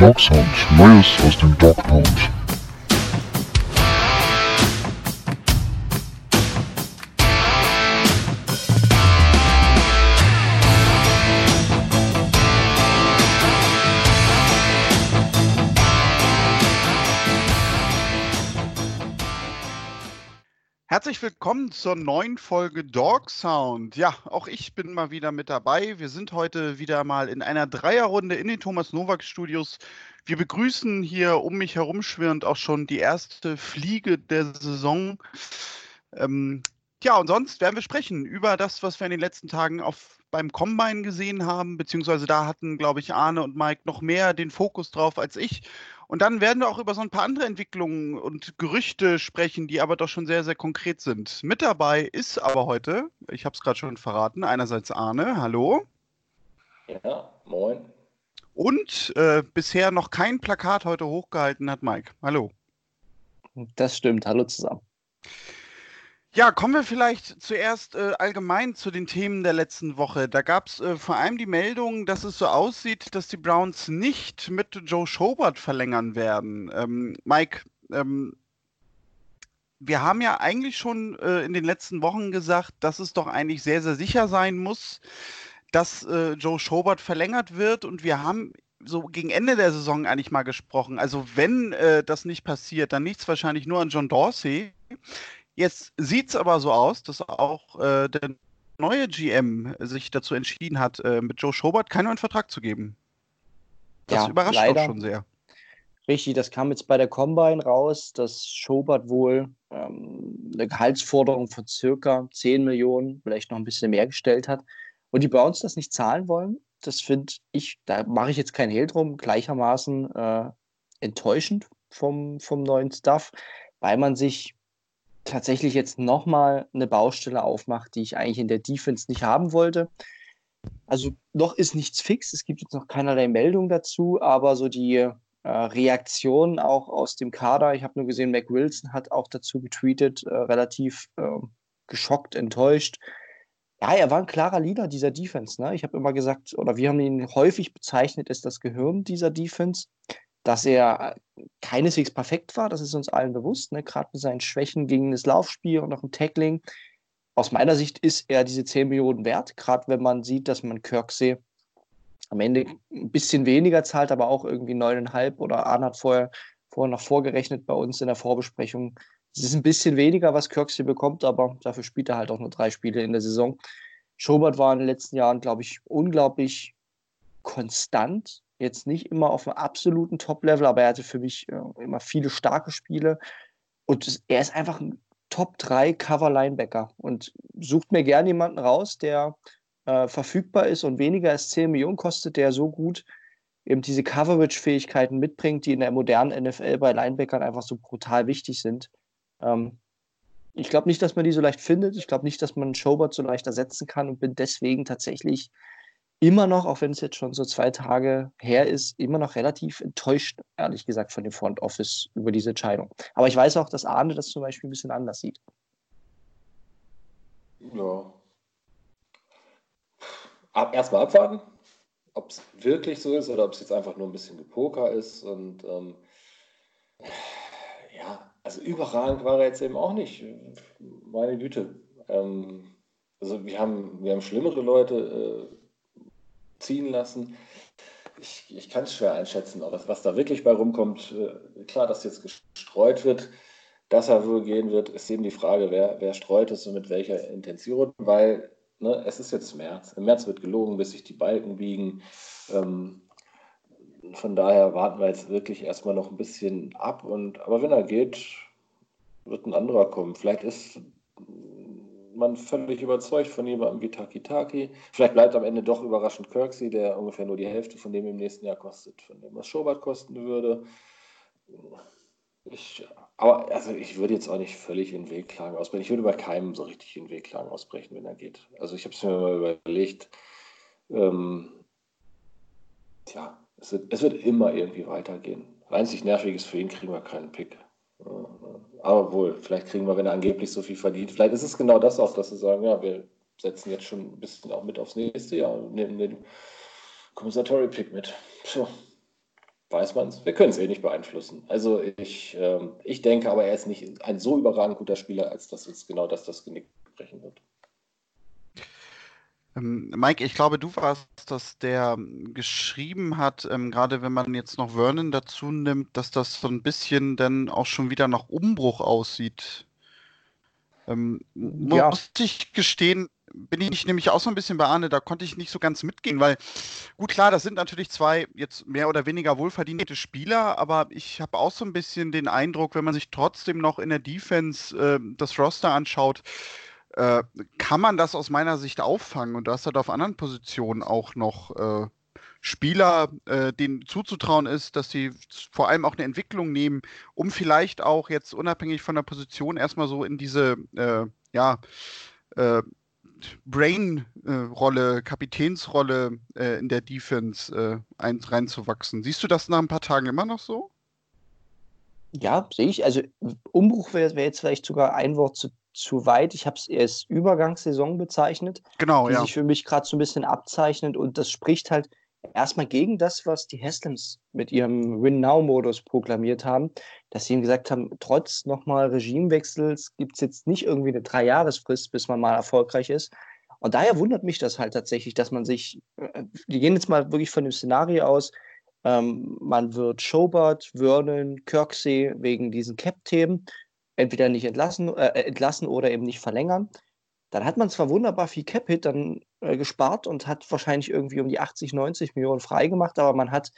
Dog Sound, Neues aus dem Dog Herzlich willkommen zur neuen Folge Dog Sound. Ja, auch ich bin mal wieder mit dabei. Wir sind heute wieder mal in einer Dreierrunde in den Thomas Nowak Studios. Wir begrüßen hier um mich herum schwirrend auch schon die erste Fliege der Saison. Ähm, ja, und sonst werden wir sprechen über das, was wir in den letzten Tagen auf, beim Combine gesehen haben, beziehungsweise da hatten, glaube ich, Arne und Mike noch mehr den Fokus drauf als ich. Und dann werden wir auch über so ein paar andere Entwicklungen und Gerüchte sprechen, die aber doch schon sehr, sehr konkret sind. Mit dabei ist aber heute, ich habe es gerade schon verraten, einerseits Arne, hallo. Ja, moin. Und äh, bisher noch kein Plakat heute hochgehalten hat Mike. Hallo. Das stimmt, hallo zusammen. Ja, kommen wir vielleicht zuerst äh, allgemein zu den Themen der letzten Woche. Da gab es äh, vor allem die Meldung, dass es so aussieht, dass die Browns nicht mit Joe Schobert verlängern werden. Ähm, Mike, ähm, wir haben ja eigentlich schon äh, in den letzten Wochen gesagt, dass es doch eigentlich sehr, sehr sicher sein muss, dass äh, Joe Schobert verlängert wird. Und wir haben so gegen Ende der Saison eigentlich mal gesprochen. Also wenn äh, das nicht passiert, dann liegt es wahrscheinlich nur an John Dorsey. Jetzt sieht es aber so aus, dass auch äh, der neue GM sich dazu entschieden hat, äh, mit Joe Schobert keinen neuen Vertrag zu geben. Das ja, überrascht leider. auch schon sehr. Richtig, das kam jetzt bei der Combine raus, dass Schobert wohl ähm, eine Gehaltsforderung von circa 10 Millionen, vielleicht noch ein bisschen mehr gestellt hat. Und die Browns das nicht zahlen wollen, das finde ich, da mache ich jetzt kein Hehl drum, gleichermaßen äh, enttäuschend vom, vom neuen Stuff, weil man sich tatsächlich jetzt nochmal eine Baustelle aufmacht, die ich eigentlich in der Defense nicht haben wollte. Also noch ist nichts fix, es gibt jetzt noch keinerlei Meldung dazu, aber so die äh, Reaktion auch aus dem Kader, ich habe nur gesehen, Mac Wilson hat auch dazu getweetet, äh, relativ äh, geschockt, enttäuscht. Ja, er war ein klarer Leader dieser Defense. Ne? Ich habe immer gesagt, oder wir haben ihn häufig bezeichnet, ist das Gehirn dieser Defense dass er keineswegs perfekt war, das ist uns allen bewusst, ne? gerade mit seinen Schwächen gegen das Laufspiel und auch im Tackling. Aus meiner Sicht ist er diese 10 Millionen wert, gerade wenn man sieht, dass man Kirksey am Ende ein bisschen weniger zahlt, aber auch irgendwie 9,5 oder Arne hat vorher, vorher noch vorgerechnet bei uns in der Vorbesprechung. Es ist ein bisschen weniger, was Kirksey bekommt, aber dafür spielt er halt auch nur drei Spiele in der Saison. Schobert war in den letzten Jahren, glaube ich, unglaublich konstant Jetzt nicht immer auf einem absoluten Top-Level, aber er hatte für mich äh, immer viele starke Spiele. Und er ist einfach ein Top-3 Cover-Linebacker und sucht mir gerne jemanden raus, der äh, verfügbar ist und weniger als 10 Millionen kostet, der so gut eben diese Coverage-Fähigkeiten mitbringt, die in der modernen NFL bei Linebackern einfach so brutal wichtig sind. Ähm, ich glaube nicht, dass man die so leicht findet. Ich glaube nicht, dass man Showbot so leicht ersetzen kann und bin deswegen tatsächlich immer noch, auch wenn es jetzt schon so zwei Tage her ist, immer noch relativ enttäuscht, ehrlich gesagt, von dem Front Office über diese Entscheidung. Aber ich weiß auch, dass Arne das zum Beispiel ein bisschen anders sieht. Ja. Ab, Erstmal abwarten, ob es wirklich so ist oder ob es jetzt einfach nur ein bisschen Gepoker ist. Und ähm, ja, also überragend war er jetzt eben auch nicht. Meine Güte. Ähm, also wir haben, wir haben schlimmere Leute. Äh, ziehen lassen. Ich, ich kann es schwer einschätzen, aber was da wirklich bei rumkommt, äh, klar, dass jetzt gestreut wird, dass er wohl gehen wird, ist eben die Frage, wer, wer streut es und mit welcher Intention, weil ne, es ist jetzt März. Im März wird gelogen, bis sich die Balken biegen. Ähm, von daher warten wir jetzt wirklich erstmal noch ein bisschen ab. Und, aber wenn er geht, wird ein anderer kommen. Vielleicht ist man völlig überzeugt von jemandem wie Taki Taki. Vielleicht bleibt am Ende doch überraschend Kirksey, der ungefähr nur die Hälfte von dem im nächsten Jahr kostet, von dem was Schobert kosten würde. Ich, aber also ich würde jetzt auch nicht völlig in Wehklagen ausbrechen. Ich würde bei keinem so richtig in Wehklagen ausbrechen, wenn er geht. Also ich habe es mir mal überlegt. Ähm, tja, es wird, es wird immer irgendwie weitergehen. Einzig nervig ist für ihn, kriegen wir keinen Pick. Aber wohl, vielleicht kriegen wir, wenn er angeblich so viel verdient, vielleicht ist es genau das auch, dass sie sagen, ja, wir setzen jetzt schon ein bisschen auch mit aufs nächste Jahr und nehmen den Commissatory Pick mit. So. weiß man es. Wir können es eh nicht beeinflussen. Also ich, ähm, ich denke aber, er ist nicht ein so überragend guter Spieler, als dass uns genau das das Genick brechen wird. Ähm, Mike, ich glaube, du warst das, der ähm, geschrieben hat, ähm, gerade wenn man jetzt noch Vernon dazu nimmt, dass das so ein bisschen dann auch schon wieder nach Umbruch aussieht. Ähm, ja. Muss ich gestehen, bin ich nämlich auch so ein bisschen bei Arne, da konnte ich nicht so ganz mitgehen, weil gut, klar, das sind natürlich zwei jetzt mehr oder weniger wohlverdiente Spieler, aber ich habe auch so ein bisschen den Eindruck, wenn man sich trotzdem noch in der Defense äh, das Roster anschaut, äh, kann man das aus meiner Sicht auffangen und du hast halt auf anderen Positionen auch noch äh, Spieler, äh, denen zuzutrauen ist, dass sie vor allem auch eine Entwicklung nehmen, um vielleicht auch jetzt unabhängig von der Position erstmal so in diese, äh, ja, äh, Brain-Rolle, Kapitänsrolle in der Defense ein, reinzuwachsen. Siehst du das nach ein paar Tagen immer noch so? Ja, sehe ich. Also Umbruch wäre wär jetzt vielleicht sogar ein Wort zu, zu weit. Ich habe es erst Übergangssaison bezeichnet, genau, die ja. sich für mich gerade so ein bisschen abzeichnet. Und das spricht halt erstmal gegen das, was die Haslems mit ihrem Win-Now-Modus proklamiert haben, dass sie ihm gesagt haben, trotz nochmal Regimewechsels gibt es jetzt nicht irgendwie eine Drei-Jahresfrist, bis man mal erfolgreich ist. Und daher wundert mich das halt tatsächlich, dass man sich, äh, wir gehen jetzt mal wirklich von dem Szenario aus, ähm, man wird Schobert, Vernon, Kirksey wegen diesen Cap-Themen entweder nicht entlassen, äh, entlassen oder eben nicht verlängern. Dann hat man zwar wunderbar viel Cap-Hit dann äh, gespart und hat wahrscheinlich irgendwie um die 80, 90 Millionen freigemacht, aber man hat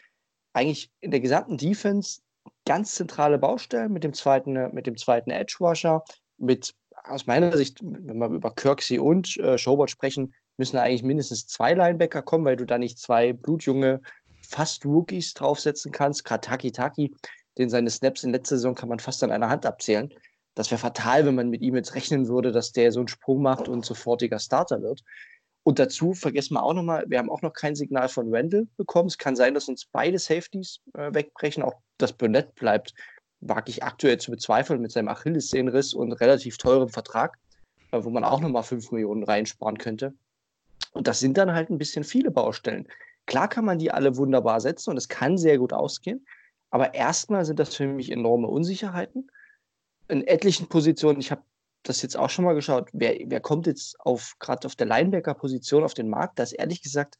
eigentlich in der gesamten Defense ganz zentrale Baustellen mit dem zweiten, äh, mit dem zweiten Edge Rusher, mit aus meiner Sicht, wenn wir über Kirksey und äh, Schobert sprechen, müssen eigentlich mindestens zwei Linebacker kommen, weil du da nicht zwei blutjunge fast Rookies draufsetzen kannst. Gerade Taki Taki, den seine Snaps in letzter Saison kann man fast an einer Hand abzählen. Das wäre fatal, wenn man mit ihm jetzt rechnen würde, dass der so einen Sprung macht und sofortiger Starter wird. Und dazu vergessen wir auch nochmal, wir haben auch noch kein Signal von Randall bekommen. Es kann sein, dass uns beide Safeties äh, wegbrechen. Auch das Burnett bleibt, wage ich aktuell zu bezweifeln, mit seinem Achillessehnenriss und relativ teurem Vertrag, äh, wo man auch nochmal 5 Millionen reinsparen könnte. Und das sind dann halt ein bisschen viele Baustellen. Klar kann man die alle wunderbar setzen und es kann sehr gut ausgehen. Aber erstmal sind das für mich enorme Unsicherheiten. In etlichen Positionen, ich habe das jetzt auch schon mal geschaut, wer, wer kommt jetzt auf gerade auf der Linebacker-Position auf den Markt? Da ist ehrlich gesagt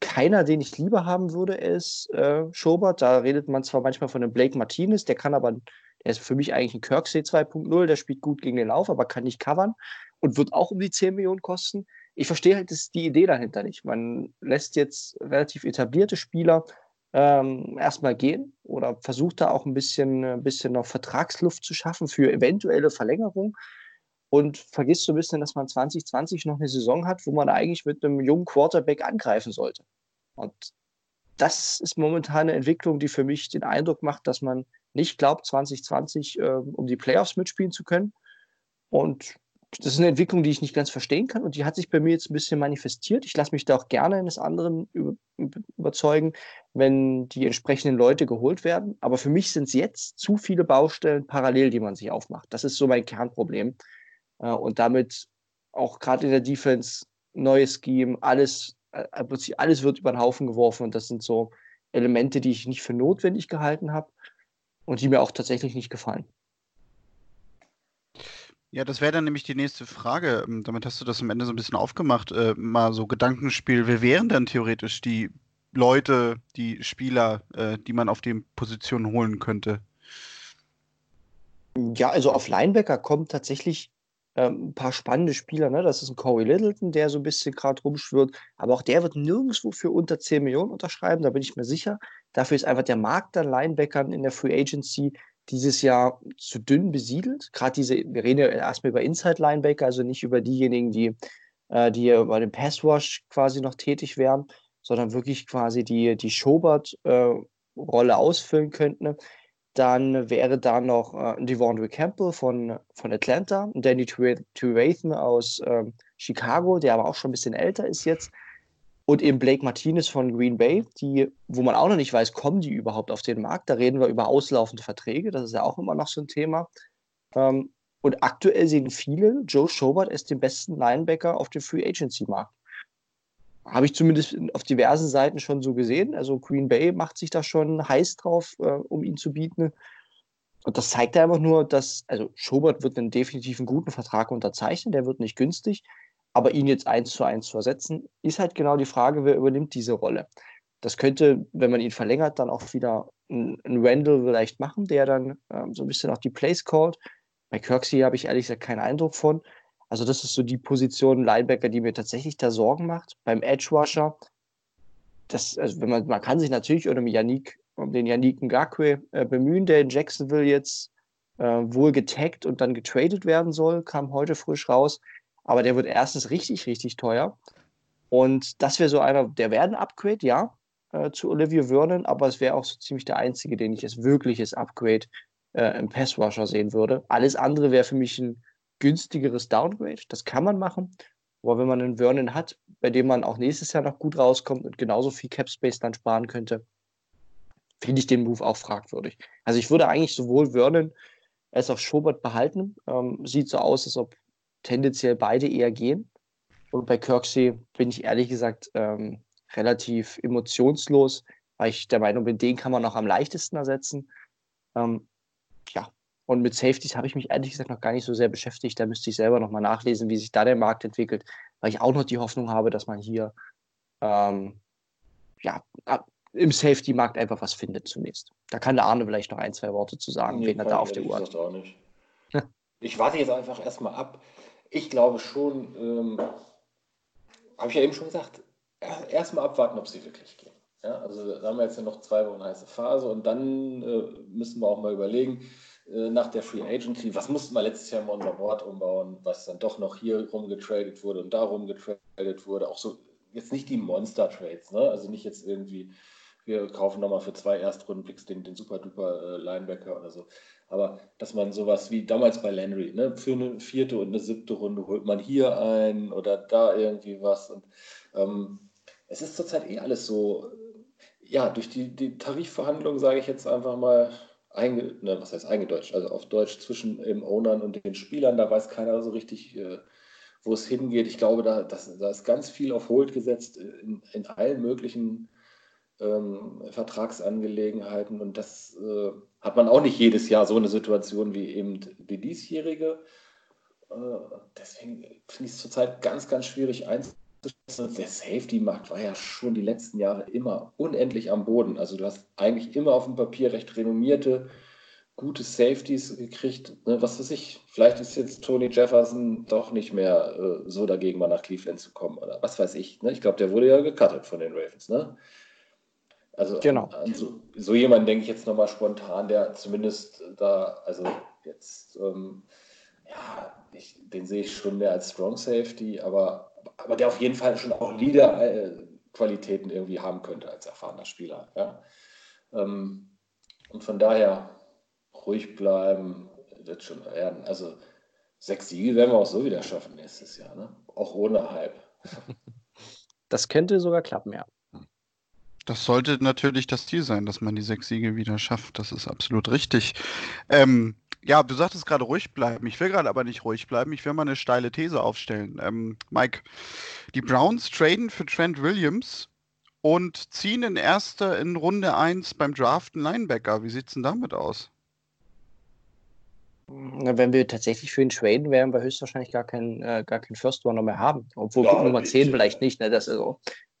keiner, den ich lieber haben würde, ist äh, Schobert. Da redet man zwar manchmal von einem Blake Martinez, der kann aber, der ist für mich eigentlich ein Kirksey 2.0, der spielt gut gegen den Lauf, aber kann nicht covern und wird auch um die 10 Millionen kosten. Ich verstehe halt das, die Idee dahinter nicht. Man lässt jetzt relativ etablierte Spieler ähm, erstmal gehen oder versucht da auch ein bisschen, ein bisschen noch Vertragsluft zu schaffen für eventuelle Verlängerung und vergisst so ein bisschen, dass man 2020 noch eine Saison hat, wo man eigentlich mit einem jungen Quarterback angreifen sollte. Und das ist momentan eine Entwicklung, die für mich den Eindruck macht, dass man nicht glaubt, 2020 äh, um die Playoffs mitspielen zu können. Und das ist eine Entwicklung, die ich nicht ganz verstehen kann und die hat sich bei mir jetzt ein bisschen manifestiert. Ich lasse mich da auch gerne eines anderen überzeugen, wenn die entsprechenden Leute geholt werden. Aber für mich sind es jetzt zu viele Baustellen parallel, die man sich aufmacht. Das ist so mein Kernproblem. Äh, und damit auch gerade in der Defense neues Scheme, alles, äh, alles wird über den Haufen geworfen und das sind so Elemente, die ich nicht für notwendig gehalten habe und die mir auch tatsächlich nicht gefallen. Ja, das wäre dann nämlich die nächste Frage. Ähm, damit hast du das am Ende so ein bisschen aufgemacht. Äh, mal so Gedankenspiel. Wer wären dann theoretisch die Leute, die Spieler, äh, die man auf die Position holen könnte? Ja, also auf Linebacker kommen tatsächlich ähm, ein paar spannende Spieler. Ne? Das ist ein Corey Littleton, der so ein bisschen gerade rumschwirrt. Aber auch der wird nirgendwo für unter 10 Millionen unterschreiben, da bin ich mir sicher. Dafür ist einfach der Markt an Linebackern in der Free Agency dieses Jahr zu dünn besiedelt. Gerade diese, wir reden ja erstmal über Inside-Linebacker, also nicht über diejenigen, die, äh, die bei dem Passwash quasi noch tätig wären, sondern wirklich quasi die, die Schobert-Rolle äh, ausfüllen könnten. Dann wäre da noch äh, Devondre Campbell von, von Atlanta, Danny Trevathan aus äh, Chicago, der aber auch schon ein bisschen älter ist jetzt und eben Blake Martinez von Green Bay, die, wo man auch noch nicht weiß, kommen die überhaupt auf den Markt. Da reden wir über auslaufende Verträge, das ist ja auch immer noch so ein Thema. Ähm, und aktuell sehen viele Joe Schobert als den besten Linebacker auf dem Free Agency Markt. habe ich zumindest auf diversen Seiten schon so gesehen. Also Green Bay macht sich da schon heiß drauf, äh, um ihn zu bieten. Und das zeigt einfach nur, dass, also Schobert wird einen definitiv einen guten Vertrag unterzeichnen, der wird nicht günstig, aber ihn jetzt eins zu eins zu ersetzen, ist halt genau die Frage, wer übernimmt diese Rolle. Das könnte, wenn man ihn verlängert, dann auch wieder ein, ein Randall vielleicht machen, der dann ähm, so ein bisschen auch die Plays callt. Bei Kirksey habe ich ehrlich gesagt keinen Eindruck von. Also das ist so die Position Linebacker, die mir tatsächlich da Sorgen macht. Beim Edge Rusher, also man, man kann sich natürlich um Yannick, um den Yannick Ngakwe äh, bemühen, der in Jacksonville jetzt äh, wohl getaggt und dann getradet werden soll, kam heute frisch raus. Aber der wird erstens richtig, richtig teuer. Und das wäre so einer, der wäre ein Upgrade, ja, äh, zu Olivia Vernon, aber es wäre auch so ziemlich der einzige, den ich als wirkliches Upgrade äh, im Pass Rusher sehen würde. Alles andere wäre für mich ein günstigeres Downgrade. Das kann man machen. Aber wenn man einen Vernon hat, bei dem man auch nächstes Jahr noch gut rauskommt und genauso viel Cap Space dann sparen könnte, finde ich den Move auch fragwürdig. Also ich würde eigentlich sowohl Vernon als auch Schobert behalten. Ähm, sieht so aus, als ob tendenziell beide eher gehen. Und bei Kirksey bin ich ehrlich gesagt ähm, relativ emotionslos, weil ich der Meinung bin, den kann man noch am leichtesten ersetzen. Ähm, ja, und mit Safeties habe ich mich ehrlich gesagt noch gar nicht so sehr beschäftigt. Da müsste ich selber noch mal nachlesen, wie sich da der Markt entwickelt, weil ich auch noch die Hoffnung habe, dass man hier ähm, ja, im Safety-Markt einfach was findet zunächst. Da kann der Arne vielleicht noch ein, zwei Worte zu sagen, nee, wen er da auf der Uhr hat. Ich warte jetzt einfach erstmal ab. Ich glaube schon, ähm, habe ich ja eben schon gesagt, erstmal abwarten, ob sie wirklich gehen. Ja, also da haben wir jetzt ja noch zwei Wochen heiße Phase und dann äh, müssen wir auch mal überlegen, äh, nach der Free Agency, was mussten wir letztes Jahr mal unser Board umbauen, was dann doch noch hier rumgetradet wurde und da rumgetradet wurde. Auch so, jetzt nicht die Monster-Trades, ne? also nicht jetzt irgendwie, wir kaufen nochmal für zwei Erstrundenpicks den, den super-duper äh, Linebacker oder so. Aber dass man sowas wie damals bei Landry, ne, für eine vierte und eine siebte Runde holt man hier ein oder da irgendwie was. Und ähm, es ist zurzeit eh alles so, ja, durch die, die Tarifverhandlungen, sage ich jetzt einfach mal, einge, ne, was heißt eingedeutscht, also auf Deutsch zwischen den Ownern und den Spielern, da weiß keiner so richtig, äh, wo es hingeht. Ich glaube, da, das, da ist ganz viel auf Hold gesetzt in, in allen möglichen ähm, Vertragsangelegenheiten und das äh, hat man auch nicht jedes Jahr so eine Situation wie eben die diesjährige. Äh, deswegen finde ich es zurzeit ganz, ganz schwierig einzuschätzen der Safety-Markt war ja schon die letzten Jahre immer unendlich am Boden. Also du hast eigentlich immer auf dem Papier recht renommierte, gute Safeties gekriegt. Ne, was weiß ich, vielleicht ist jetzt Tony Jefferson doch nicht mehr äh, so dagegen, mal nach Cleveland zu kommen oder was weiß ich. Ne? Ich glaube, der wurde ja gecuttet von den Ravens. Ne? Also genau. an, an so, so jemanden denke ich jetzt nochmal spontan, der zumindest da, also jetzt, ähm, ja, ich, den sehe ich schon mehr als Strong Safety, aber aber der auf jeden Fall schon auch Leader-Qualitäten irgendwie haben könnte als erfahrener Spieler. Ja? Ähm, und von daher ruhig bleiben, wird schon werden. Also sechs Siege werden wir auch so wieder schaffen nächstes Jahr, ne? auch ohne Hype. Das könnte sogar klappen, ja. Das sollte natürlich das Ziel sein, dass man die sechs Siege wieder schafft. Das ist absolut richtig. Ähm, ja, du sagtest gerade ruhig bleiben. Ich will gerade aber nicht ruhig bleiben. Ich will mal eine steile These aufstellen. Ähm, Mike, die Browns traden für Trent Williams und ziehen in erster in Runde 1 beim Draften Linebacker. Wie sieht es denn damit aus? Na, wenn wir tatsächlich für ihn traden, werden wir höchstwahrscheinlich gar keinen äh, gar keinen First Runner mehr haben. Obwohl ja, Nummer 10 vielleicht nicht. Ne? Das ist,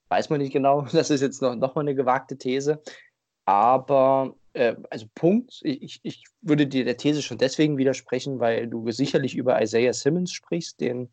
weiß man nicht genau. Das ist jetzt noch, noch mal eine gewagte These. Aber äh, also Punkt, ich, ich würde dir der These schon deswegen widersprechen, weil du sicherlich über Isaiah Simmons sprichst, den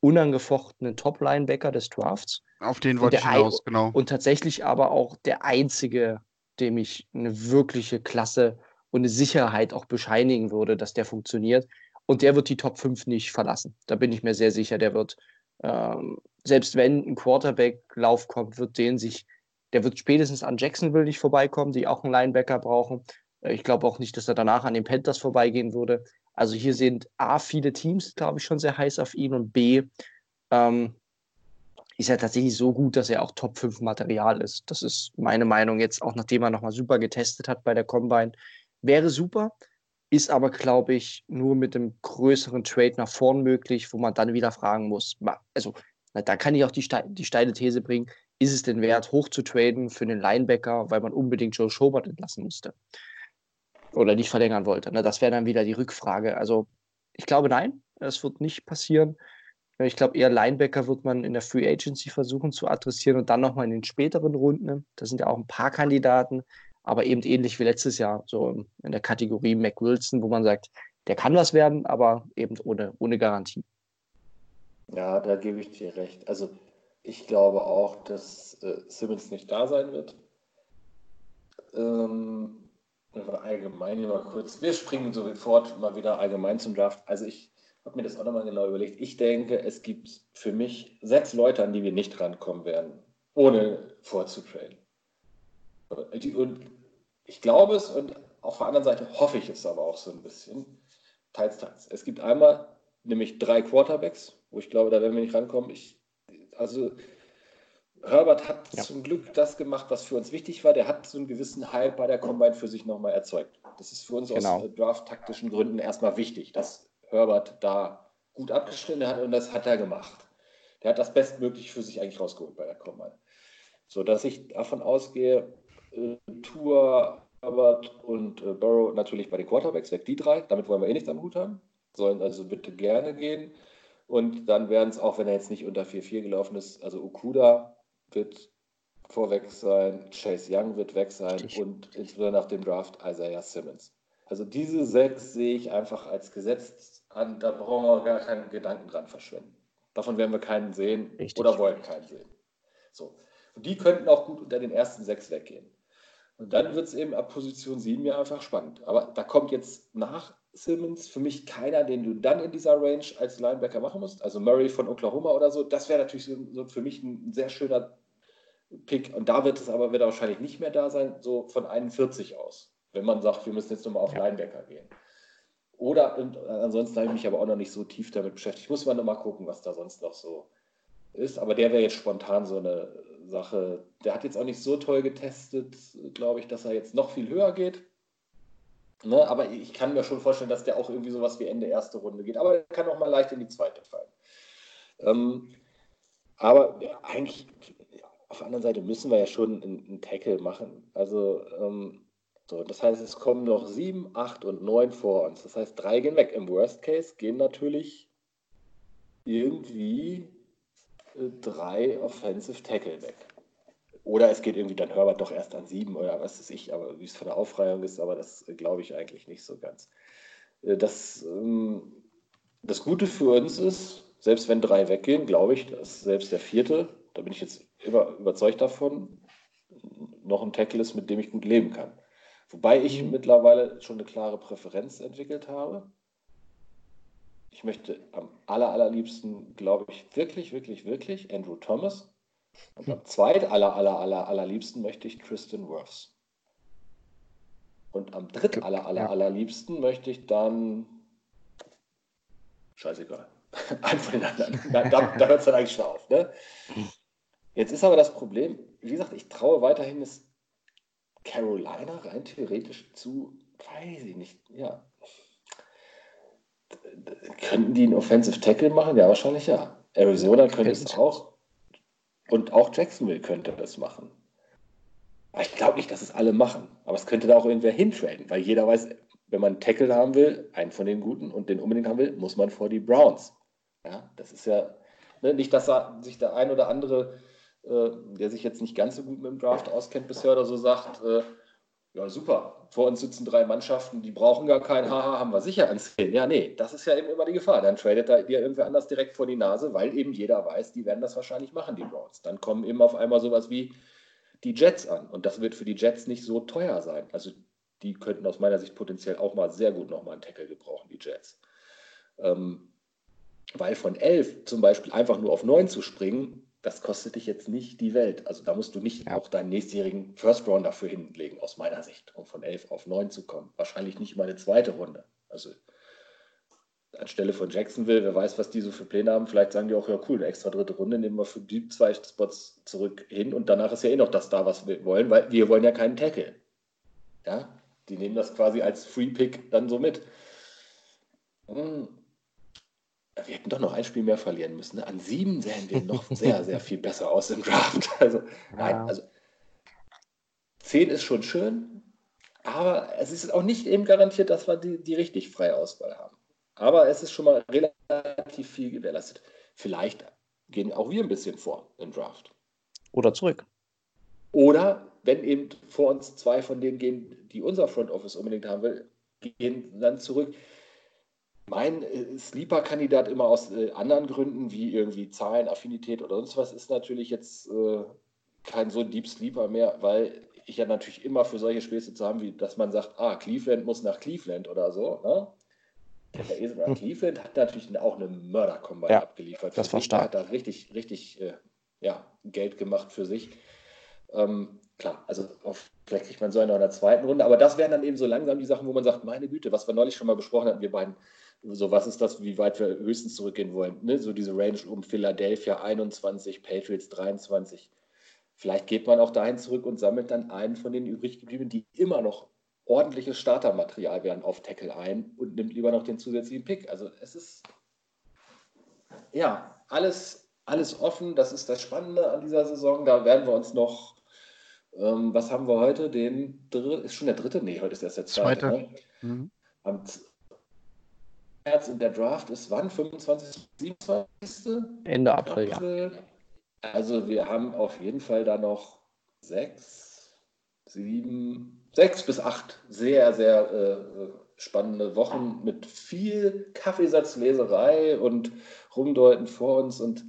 unangefochtenen Top-Linebacker des Drafts. Auf den wollte ich hinaus, genau. Und tatsächlich aber auch der einzige, dem ich eine wirkliche Klasse und eine Sicherheit auch bescheinigen würde, dass der funktioniert. Und der wird die Top 5 nicht verlassen. Da bin ich mir sehr sicher, der wird, ähm, selbst wenn ein Quarterback-Lauf kommt, wird den sich der wird spätestens an Jacksonville nicht vorbeikommen, die auch einen Linebacker brauchen. Äh, ich glaube auch nicht, dass er danach an den Panthers vorbeigehen würde. Also hier sind A, viele Teams, glaube ich, schon sehr heiß auf ihn und B, ähm, ist er tatsächlich so gut, dass er auch Top 5 Material ist. Das ist meine Meinung jetzt, auch nachdem er nochmal super getestet hat bei der Combine. Wäre super, ist aber, glaube ich, nur mit einem größeren Trade nach vorn möglich, wo man dann wieder fragen muss. Also Na, da kann ich auch die, Ste die steile These bringen, ist es denn wert, hoch zu traden für einen Linebacker, weil man unbedingt Joe Schobert entlassen musste? Oder nicht verlängern wollte. Na, das wäre dann wieder die Rückfrage. Also ich glaube, nein, das wird nicht passieren. Ich glaube, eher Linebacker wird man in der Free Agency versuchen zu adressieren und dann nochmal in den späteren Runden. Da sind ja auch ein paar Kandidaten, aber eben ähnlich wie letztes Jahr, so in der Kategorie Mac Wilson, wo man sagt, der kann was werden, aber eben ohne, ohne Garantie. Ja, da gebe ich dir recht. Also ich glaube auch, dass äh, Simmons nicht da sein wird. Ähm, allgemein mal kurz. Wir springen sofort mal wieder allgemein zum Draft. Also ich habe mir das auch nochmal genau überlegt. Ich denke, es gibt für mich sechs Leute, an die wir nicht rankommen werden, ohne vorzutraden. Und ich glaube es und auf der anderen Seite hoffe ich es aber auch so ein bisschen. Teils, teils. Es gibt einmal nämlich drei Quarterbacks, wo ich glaube, da werden wir nicht rankommen. Ich, also Herbert hat ja. zum Glück das gemacht, was für uns wichtig war. Der hat so einen gewissen Hype bei der Combine für sich nochmal erzeugt. Das ist für uns genau. aus draft-taktischen Gründen erstmal wichtig, dass Herbert da gut abgeschnitten hat und das hat er gemacht. Der hat das bestmöglich für sich eigentlich rausgeholt bei der Combine. So dass ich davon ausgehe, äh, Tour, Herbert und äh, Burrow natürlich bei den Quarterbacks weg, die drei. Damit wollen wir eh nichts am Hut haben. Sollen also bitte gerne gehen. Und dann werden es, auch wenn er jetzt nicht unter 4-4 gelaufen ist, also Okuda wird vorweg sein, Chase Young wird weg sein Richtig. und insbesondere nach dem Draft Isaiah Simmons. Also diese sechs sehe ich einfach als Gesetz an, da brauchen wir gar keinen Gedanken dran verschwenden. Davon werden wir keinen sehen Richtig. oder wollen keinen sehen. So. Und die könnten auch gut unter den ersten sechs weggehen. Und dann wird es eben ab Position 7 ja einfach spannend. Aber da kommt jetzt nach Simmons für mich keiner, den du dann in dieser Range als Linebacker machen musst. Also Murray von Oklahoma oder so. Das wäre natürlich so, so für mich ein sehr schöner Pick. Und da wird es aber wird wahrscheinlich nicht mehr da sein, so von 41 aus. Wenn man sagt, wir müssen jetzt nochmal auf Linebacker gehen. Oder und ansonsten habe ich mich aber auch noch nicht so tief damit beschäftigt. Muss man nochmal gucken, was da sonst noch so ist. Aber der wäre jetzt spontan so eine Sache. Der hat jetzt auch nicht so toll getestet, glaube ich, dass er jetzt noch viel höher geht. Ne? Aber ich kann mir schon vorstellen, dass der auch irgendwie sowas wie Ende erste Runde geht. Aber er kann auch mal leicht in die zweite fallen. Ähm, aber eigentlich, auf der anderen Seite müssen wir ja schon einen, einen Tackle machen. Also, ähm, so, das heißt, es kommen noch sieben, acht und neun vor uns. Das heißt, drei gehen weg. Im Worst Case gehen natürlich irgendwie drei Offensive Tackle weg. Oder es geht irgendwie dann Herbert doch erst an sieben oder was weiß ich, aber wie es von der Aufreihung ist, aber das äh, glaube ich eigentlich nicht so ganz. Äh, das, ähm, das Gute für uns ist, selbst wenn drei weggehen, glaube ich, dass selbst der vierte, da bin ich jetzt über, überzeugt davon, noch ein Tackle ist, mit dem ich gut leben kann. Wobei ich mittlerweile schon eine klare Präferenz entwickelt habe. Ich möchte am aller, allerliebsten, glaube ich, wirklich, wirklich, wirklich Andrew Thomas. Und am zweit aller, aller, aller, allerliebsten möchte ich Tristan Wirfs. Und am dritt aller, aller, allerliebsten möchte ich dann. Scheißegal. Einen von den anderen. Da, da, da hört es dann eigentlich schon auf. Ne? Jetzt ist aber das Problem, wie gesagt, ich traue weiterhin es Carolina rein theoretisch zu, weiß ich nicht, ja. Könnten die einen Offensive Tackle machen? Ja, wahrscheinlich ja. Arizona könnte es auch. Und auch Jacksonville könnte das machen. Aber ich glaube nicht, dass es alle machen. Aber es könnte da auch irgendwer hintraden, weil jeder weiß, wenn man einen Tackle haben will, einen von den Guten und den unbedingt haben will, muss man vor die Browns. Ja, das ist ja ne, nicht, dass sich der ein oder andere äh, der sich jetzt nicht ganz so gut mit dem Draft auskennt bisher oder so, sagt, äh, ja super, vor uns sitzen drei Mannschaften, die brauchen gar keinen, haha, haben wir sicher ans Hin. Ja, nee, das ist ja eben immer die Gefahr. Dann tradet er dir irgendwer anders direkt vor die Nase, weil eben jeder weiß, die werden das wahrscheinlich machen, die Browns. Dann kommen eben auf einmal sowas wie die Jets an. Und das wird für die Jets nicht so teuer sein. Also die könnten aus meiner Sicht potenziell auch mal sehr gut nochmal einen Tackle gebrauchen, die Jets. Ähm, weil von 11 zum Beispiel einfach nur auf 9 zu springen, das kostet dich jetzt nicht die Welt. Also da musst du nicht ja. auch deinen nächstjährigen First Round dafür hinlegen, aus meiner Sicht, um von 11 auf 9 zu kommen. Wahrscheinlich nicht mal eine zweite Runde. Also anstelle von Jacksonville, wer weiß, was die so für Pläne haben, vielleicht sagen die auch, ja cool, eine extra dritte Runde nehmen wir für die zwei Spots zurück hin und danach ist ja eh noch das da, was wir wollen, weil wir wollen ja keinen Tackle. Ja, die nehmen das quasi als Free Pick dann so mit. Hm wir hätten doch noch ein Spiel mehr verlieren müssen. Ne? An sieben sähen wir noch sehr, sehr viel besser aus im Draft. Also, nein, also zehn ist schon schön, aber es ist auch nicht eben garantiert, dass wir die, die richtig freie Auswahl haben. Aber es ist schon mal relativ viel gewährleistet. Vielleicht gehen auch wir ein bisschen vor im Draft. Oder zurück. Oder wenn eben vor uns zwei von denen gehen, die unser Front Office unbedingt haben will, gehen dann zurück. Mein äh, Sleeper-Kandidat immer aus äh, anderen Gründen, wie irgendwie Zahlen, Affinität oder sonst was, ist natürlich jetzt äh, kein so Deep Sleeper mehr, weil ich ja natürlich immer für solche Späße zu haben, wie dass man sagt, ah, Cleveland muss nach Cleveland oder so. Ne? Der Esel Cleveland hat natürlich auch eine Mörder-Combine ja, abgeliefert. Das war stark. Hat da richtig, richtig äh, ja, Geld gemacht für sich. Ähm, klar, also auf, vielleicht kriegt man so eine in der zweiten Runde, aber das wären dann eben so langsam die Sachen, wo man sagt, meine Güte, was wir neulich schon mal besprochen hatten, wir beiden, so was ist das, wie weit wir höchstens zurückgehen wollen, ne? so diese Range um Philadelphia 21, Patriots 23. Vielleicht geht man auch dahin zurück und sammelt dann einen von den übrig gebliebenen, die immer noch ordentliches Startermaterial wären auf Tackle ein und nimmt lieber noch den zusätzlichen Pick. Also es ist ja alles, alles offen. Das ist das Spannende an dieser Saison. Da werden wir uns noch, ähm, was haben wir heute? Den ist schon der dritte? Nee, heute ist erst der zweite. zweite. Ne? Mhm. Am März in der Draft ist wann? 25. 27. Ende April, April. ja. Also wir haben auf jeden Fall da noch sechs, sieben, sechs bis acht sehr, sehr äh, spannende Wochen mit viel Kaffeesatzleserei und Rumdeuten vor uns und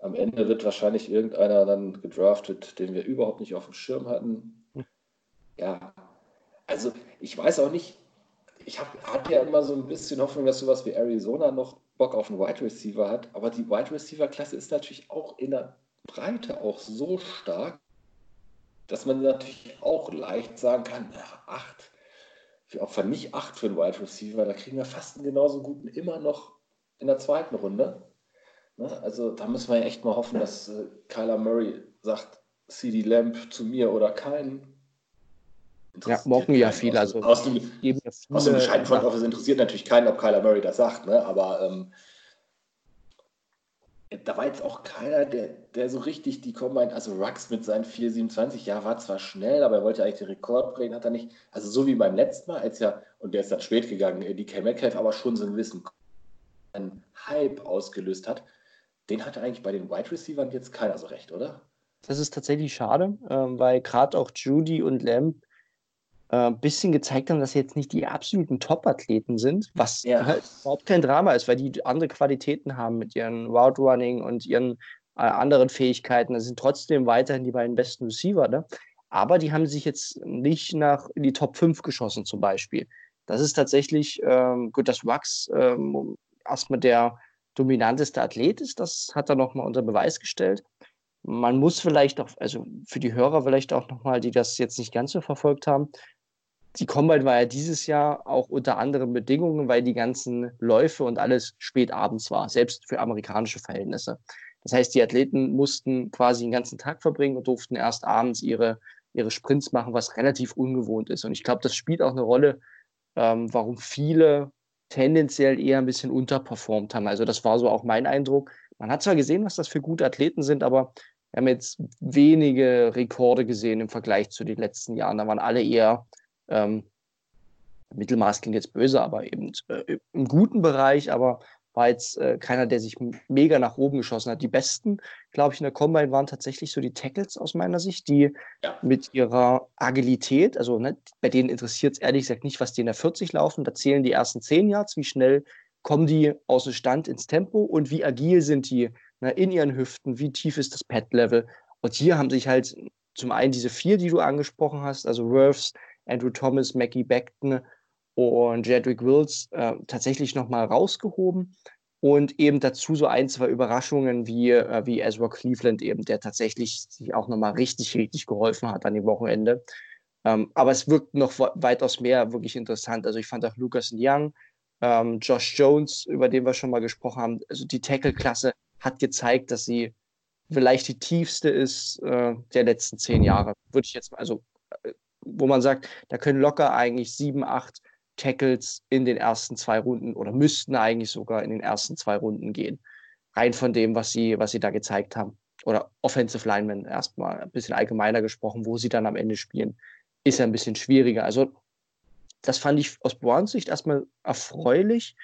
am Ende wird wahrscheinlich irgendeiner dann gedraftet, den wir überhaupt nicht auf dem Schirm hatten. Ja, also ich weiß auch nicht, ich habe hab ja immer so ein bisschen Hoffnung, dass sowas wie Arizona noch Bock auf einen Wide Receiver hat, aber die Wide Receiver Klasse ist natürlich auch in der Breite auch so stark, dass man natürlich auch leicht sagen kann, ja, acht, für Opfer nicht acht für einen Wide Receiver, da kriegen wir fast einen genauso guten immer noch in der zweiten Runde. Ne? Also da müssen wir echt mal hoffen, dass äh, Kyler Murray sagt, CD Lamp zu mir oder keinen. Ja, mocken ja viele. Also aus dem, viele, aus dem von Office interessiert natürlich keinen, ob Kyler Murray das sagt, ne? aber ähm, da war jetzt auch keiner, der, der so richtig die Combine, also Rux mit seinen 4,27, ja, war zwar schnell, aber er wollte eigentlich den Rekord bringen, hat er nicht. Also so wie beim letzten Mal, als ja, und der ist dann spät gegangen, die K. Metcalf aber schon so einen gewissen Hype ausgelöst hat, den hatte eigentlich bei den Wide Receivers jetzt keiner so recht, oder? Das ist tatsächlich schade, ähm, weil gerade auch Judy und Lamb ein äh, bisschen gezeigt haben, dass sie jetzt nicht die absoluten Top-Athleten sind, was ja. halt überhaupt kein Drama ist, weil die andere Qualitäten haben mit ihren Route Running und ihren äh, anderen Fähigkeiten. Das sind trotzdem weiterhin die beiden besten Receiver, ne? Aber die haben sich jetzt nicht nach in die Top 5 geschossen, zum Beispiel. Das ist tatsächlich ähm, gut, dass Wax ähm, erstmal der dominanteste Athlet ist. Das hat er nochmal unter Beweis gestellt. Man muss vielleicht auch, also für die Hörer vielleicht auch nochmal, die das jetzt nicht ganz so verfolgt haben, die Combine war ja dieses Jahr auch unter anderen Bedingungen, weil die ganzen Läufe und alles spät abends war, selbst für amerikanische Verhältnisse. Das heißt, die Athleten mussten quasi den ganzen Tag verbringen und durften erst abends ihre, ihre Sprints machen, was relativ ungewohnt ist. Und ich glaube, das spielt auch eine Rolle, ähm, warum viele tendenziell eher ein bisschen unterperformt haben. Also das war so auch mein Eindruck. Man hat zwar gesehen, was das für gute Athleten sind, aber wir haben jetzt wenige Rekorde gesehen im Vergleich zu den letzten Jahren. Da waren alle eher ähm, Mittelmaß klingt jetzt böse, aber eben äh, im guten Bereich, aber war jetzt äh, keiner, der sich mega nach oben geschossen hat. Die besten, glaube ich, in der Combine waren tatsächlich so die Tackles aus meiner Sicht, die ja. mit ihrer Agilität, also ne, bei denen interessiert es ehrlich gesagt nicht, was die in der 40 laufen, da zählen die ersten 10 Yards, wie schnell kommen die aus dem Stand ins Tempo und wie agil sind die ne, in ihren Hüften, wie tief ist das Pad-Level. Und hier haben sich halt zum einen diese vier, die du angesprochen hast, also Worths, Andrew Thomas, Mackie Beckton und Jedrick Wills äh, tatsächlich nochmal rausgehoben. Und eben dazu so ein, zwei Überraschungen wie, äh, wie Ezra Cleveland eben, der tatsächlich sich auch nochmal richtig, richtig geholfen hat an dem Wochenende. Ähm, aber es wirkt noch weitaus mehr wirklich interessant. Also ich fand auch Lucas Young, ähm, Josh Jones, über den wir schon mal gesprochen haben, also die Tackle-Klasse hat gezeigt, dass sie vielleicht die tiefste ist äh, der letzten zehn Jahre. Würde ich jetzt, also äh, wo man sagt, da können locker eigentlich sieben, acht Tackles in den ersten zwei Runden oder müssten eigentlich sogar in den ersten zwei Runden gehen. Rein von dem, was sie, was sie da gezeigt haben. Oder Offensive Linemen erstmal ein bisschen allgemeiner gesprochen, wo sie dann am Ende spielen, ist ja ein bisschen schwieriger. Also, das fand ich aus Browns Sicht erstmal erfreulich.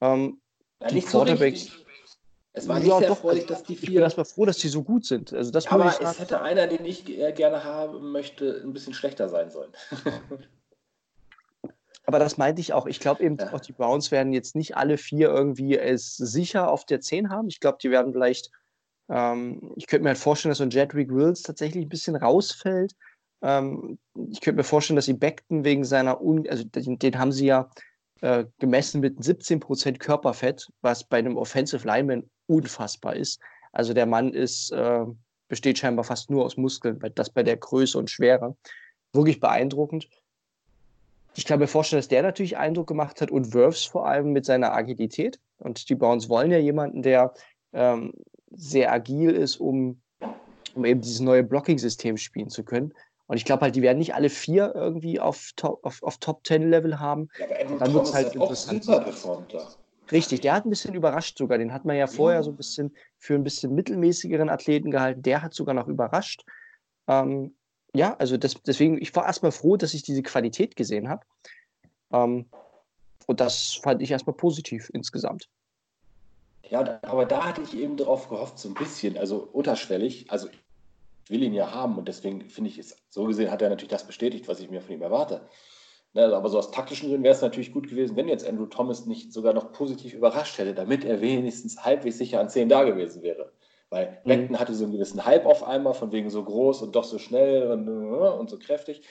Ähm, ja, die Quarterbacks. So es war nicht ja, sehr doch, erfreulich, dass die vier. Ich bin erstmal froh, dass die so gut sind. Also das ja, aber es hätte einer, den ich gerne haben möchte, ein bisschen schlechter sein sollen. aber das meinte ich auch. Ich glaube eben, ja. auch die Browns werden jetzt nicht alle vier irgendwie es sicher auf der 10 haben. Ich glaube, die werden vielleicht, ähm, ich könnte mir halt vorstellen, dass so ein Jedrick Wills tatsächlich ein bisschen rausfällt. Ähm, ich könnte mir vorstellen, dass sie Beckton wegen seiner, Un also den, den haben sie ja äh, gemessen mit 17% Körperfett, was bei einem Offensive Lineman unfassbar ist. Also der Mann ist, äh, besteht scheinbar fast nur aus Muskeln, weil das bei der Größe und Schwere. Wirklich beeindruckend. Ich kann mir vorstellen, dass der natürlich Eindruck gemacht hat und Wirfs vor allem mit seiner Agilität. Und die Browns wollen ja jemanden, der ähm, sehr agil ist, um, um eben dieses neue Blocking-System spielen zu können. Und ich glaube halt, die werden nicht alle vier irgendwie auf Top, auf, auf Top 10 Level haben. Ja, aber Dann wird es halt interessant. Super performt da. Richtig, der hat ein bisschen überrascht sogar. Den hat man ja vorher so ein bisschen für ein bisschen mittelmäßigeren Athleten gehalten. Der hat sogar noch überrascht. Ähm, ja, also das, deswegen, ich war erstmal froh, dass ich diese Qualität gesehen habe. Ähm, und das fand ich erstmal positiv insgesamt. Ja, aber da hatte ich eben darauf gehofft, so ein bisschen, also unterschwellig. Also ich will ihn ja haben und deswegen finde ich es, so gesehen hat er natürlich das bestätigt, was ich mir von ihm erwarte. Ne, aber so aus taktischen Gründen wäre es natürlich gut gewesen, wenn jetzt Andrew Thomas nicht sogar noch positiv überrascht hätte, damit er wenigstens halbwegs sicher an 10 da gewesen wäre. Weil mhm. Beckton hatte so einen gewissen Hype auf einmal, von wegen so groß und doch so schnell und, und so kräftig.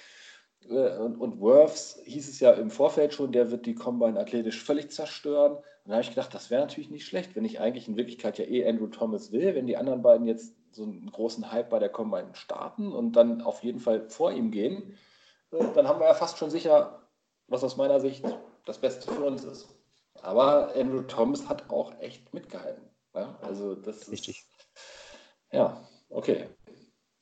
Äh, und, und Worths hieß es ja im Vorfeld schon, der wird die Combine athletisch völlig zerstören. Und da habe ich gedacht, das wäre natürlich nicht schlecht, wenn ich eigentlich in Wirklichkeit ja eh Andrew Thomas will, wenn die anderen beiden jetzt so einen großen Hype bei der Combine starten und dann auf jeden Fall vor ihm gehen dann haben wir ja fast schon sicher, was aus meiner Sicht das Beste für uns ist. Aber Andrew Thomas hat auch echt mitgehalten. Ja, also das Richtig. Ist, ja, okay.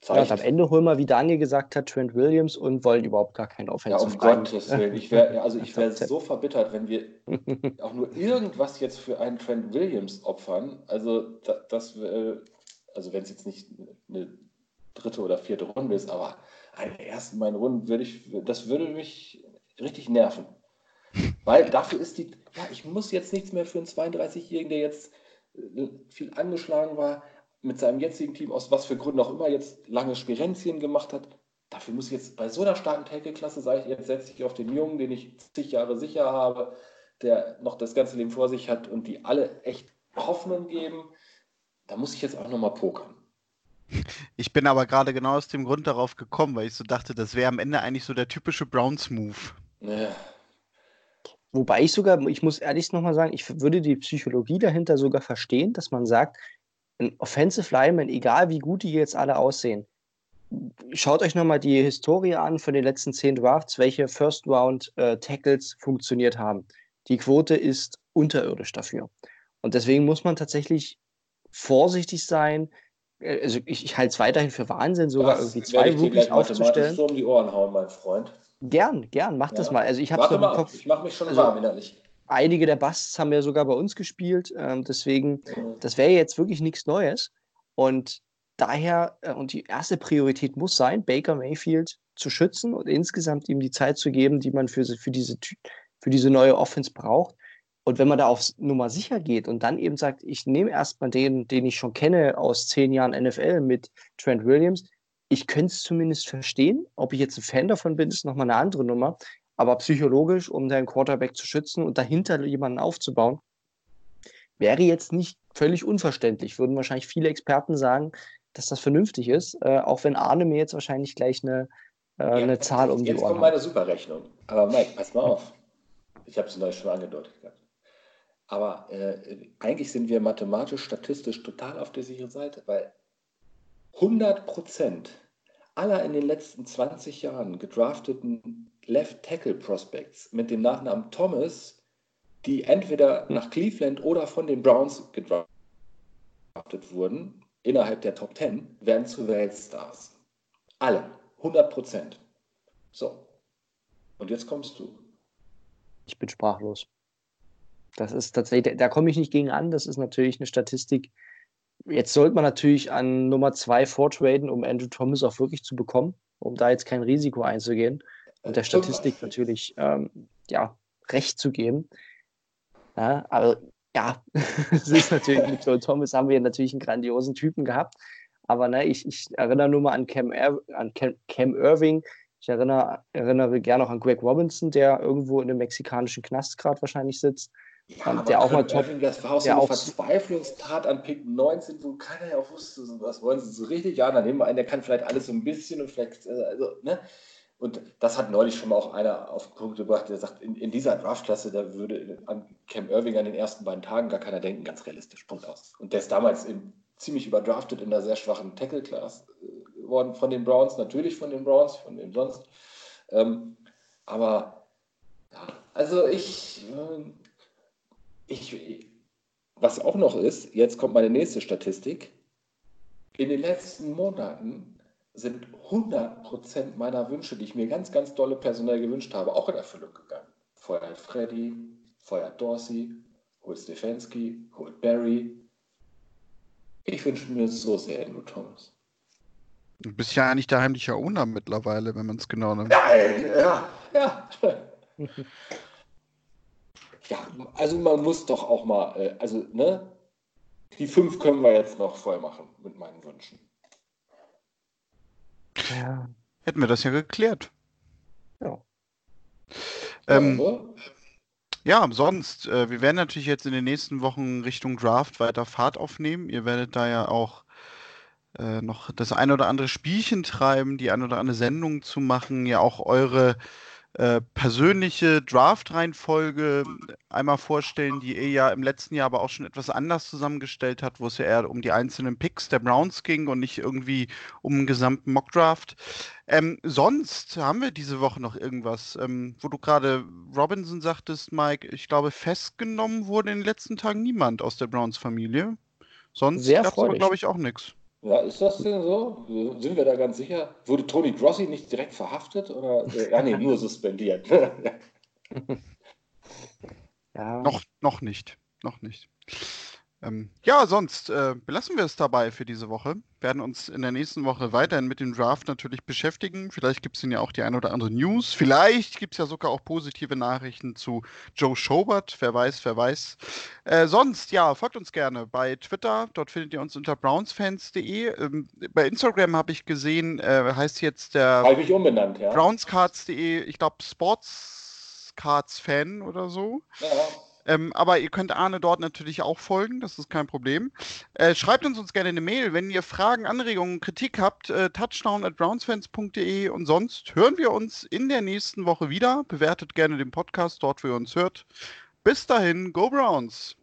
Ja, am Ende holen wir, wie Daniel gesagt hat, Trent Williams und wollen überhaupt gar keinen Offensive Ja, um Gottes Willen. Ich wäre also ich wär so verbittert, wenn wir auch nur irgendwas jetzt für einen Trent Williams opfern. Also das, das also wenn es jetzt nicht eine dritte oder vierte Runde ist, aber einen ersten beiden Runden würde ich, das würde mich richtig nerven. Weil dafür ist die, ja, ich muss jetzt nichts mehr für einen 32-Jährigen, der jetzt äh, viel angeschlagen war, mit seinem jetzigen Team, aus was für Gründen auch immer, jetzt lange Spirenzien gemacht hat. Dafür muss ich jetzt bei so einer starken Tackle-Klasse, sage ich, jetzt setze ich auf den Jungen, den ich zig Jahre sicher habe, der noch das ganze Leben vor sich hat und die alle echt Hoffnung geben. Da muss ich jetzt auch nochmal pokern. Ich bin aber gerade genau aus dem Grund darauf gekommen, weil ich so dachte, das wäre am Ende eigentlich so der typische Browns-Move. Ja. Wobei ich sogar, ich muss ehrlich nochmal sagen, ich würde die Psychologie dahinter sogar verstehen, dass man sagt, ein Offensive Lineman, egal wie gut die jetzt alle aussehen, schaut euch nochmal die Historie an von den letzten zehn Drafts, welche First Round äh, Tackles funktioniert haben. Die Quote ist unterirdisch dafür. Und deswegen muss man tatsächlich vorsichtig sein, also ich, ich halte es weiterhin für Wahnsinn, sogar das irgendwie zwei Rookies aufzustellen. So um die Ohren hauen, mein Freund. Gern, gern, mach ja. das mal. Also ich habe im Kopf. Ich mache mich schon also, warm innerlich. Einige der Busts haben ja sogar bei uns gespielt, ähm, deswegen, mhm. das wäre jetzt wirklich nichts Neues. Und daher, äh, und die erste Priorität muss sein, Baker Mayfield zu schützen und insgesamt ihm die Zeit zu geben, die man für, für, diese, für diese neue Offense braucht. Und wenn man da aufs Nummer sicher geht und dann eben sagt, ich nehme erstmal den, den ich schon kenne aus zehn Jahren NFL mit Trent Williams, ich könnte es zumindest verstehen. Ob ich jetzt ein Fan davon bin, ist nochmal eine andere Nummer. Aber psychologisch, um deinen Quarterback zu schützen und dahinter jemanden aufzubauen, wäre jetzt nicht völlig unverständlich. Würden wahrscheinlich viele Experten sagen, dass das vernünftig ist, äh, auch wenn Arne mir jetzt wahrscheinlich gleich eine, äh, ja, eine Zahl um die Ohren. Jetzt kommt meine Superrechnung. Aber Mike, pass mal auf. Ich habe es neulich schon angedeutet gehabt. Aber äh, eigentlich sind wir mathematisch, statistisch total auf der sicheren Seite, weil 100 Prozent aller in den letzten 20 Jahren gedrafteten Left Tackle Prospects mit dem Nachnamen Thomas, die entweder nach Cleveland oder von den Browns gedraftet wurden, innerhalb der Top 10, werden zu Weltstars. Alle. 100 Prozent. So. Und jetzt kommst du. Ich bin sprachlos. Das ist tatsächlich, da komme ich nicht gegen an. Das ist natürlich eine Statistik. Jetzt sollte man natürlich an Nummer zwei vortraden, um Andrew Thomas auch wirklich zu bekommen, um da jetzt kein Risiko einzugehen und der Statistik natürlich ähm, ja, recht zu geben. Ja, aber ja, es ist natürlich mit Joe Thomas haben wir natürlich einen grandiosen Typen gehabt. Aber ne, ich, ich erinnere nur mal an Cam, Ir an Cam, Cam Irving. Ich erinnere, erinnere gerne auch an Greg Robinson, der irgendwo in einem mexikanischen Knast gerade wahrscheinlich sitzt. Ja, der auch mal top. Das war auch so eine Verzweiflungstat an Pick 19, wo keiner ja auch wusste, was wollen sie so richtig. Ja, dann nehmen wir einen, der kann vielleicht alles so ein bisschen und vielleicht, äh, also, ne? Und das hat neulich schon mal auch einer auf den Punkt gebracht, der sagt, in, in dieser Draftklasse, da würde an Cam Irving an den ersten beiden Tagen gar keiner denken, ganz realistisch, Punkt aus. Und der ist damals in, ziemlich überdraftet in einer sehr schwachen Tackle-Class äh, worden von den Browns, natürlich von den Browns, von wem sonst. Ähm, aber ja, also ich, äh, ich, was auch noch ist, jetzt kommt meine nächste Statistik. In den letzten Monaten sind 100% meiner Wünsche, die ich mir ganz, ganz dolle personell gewünscht habe, auch in Erfüllung gegangen. Feuert Freddy, feuert Dorsey, holt Stefanski, holt Barry. Ich wünsche mir so sehr Andrew Thomas. Du bist ja eigentlich der heimliche Owner mittlerweile, wenn man es genau nimmt. Ja, ja, ja. ja, also man muss doch auch mal, äh, also, ne? Die fünf können wir jetzt noch voll machen mit meinen Wünschen. Ja. Hätten wir das ja geklärt. Ja. Ähm, ja, sonst, äh, wir werden natürlich jetzt in den nächsten Wochen Richtung Draft weiter Fahrt aufnehmen. Ihr werdet da ja auch äh, noch das ein oder andere Spielchen treiben, die ein oder andere Sendung zu machen, ja auch eure äh, persönliche Draft-Reihenfolge einmal vorstellen, die ihr ja im letzten Jahr aber auch schon etwas anders zusammengestellt hat, wo es ja eher um die einzelnen Picks der Browns ging und nicht irgendwie um einen gesamten Mock-Draft. Ähm, sonst haben wir diese Woche noch irgendwas, ähm, wo du gerade Robinson sagtest, Mike, ich glaube, festgenommen wurde in den letzten Tagen niemand aus der Browns-Familie. Sonst gab es aber, glaube ich, auch nichts. Ja, ist das denn so? Sind wir da ganz sicher? Wurde Tony Grossi nicht direkt verhaftet? Oder, äh, ja, nee, nur suspendiert. ja. Noch, noch nicht. Noch nicht. Ähm, ja, sonst äh, belassen wir es dabei für diese Woche. Werden uns in der nächsten Woche weiterhin mit dem Draft natürlich beschäftigen. Vielleicht gibt es ja auch die ein oder andere News. Vielleicht gibt es ja sogar auch positive Nachrichten zu Joe Schobert. Wer weiß, wer weiß. Äh, sonst, ja, folgt uns gerne bei Twitter. Dort findet ihr uns unter brownsfans.de. Ähm, bei Instagram habe ich gesehen, äh, heißt jetzt der habe ich umbenannt, ja. brownscards.de, ich glaube Sportscards-Fan oder so. Ja. Ähm, aber ihr könnt Arne dort natürlich auch folgen, das ist kein Problem. Äh, schreibt uns uns gerne eine Mail, wenn ihr Fragen, Anregungen, Kritik habt, äh, touchdown at brownsfans.de und sonst hören wir uns in der nächsten Woche wieder. Bewertet gerne den Podcast dort, wo ihr uns hört. Bis dahin, go Browns!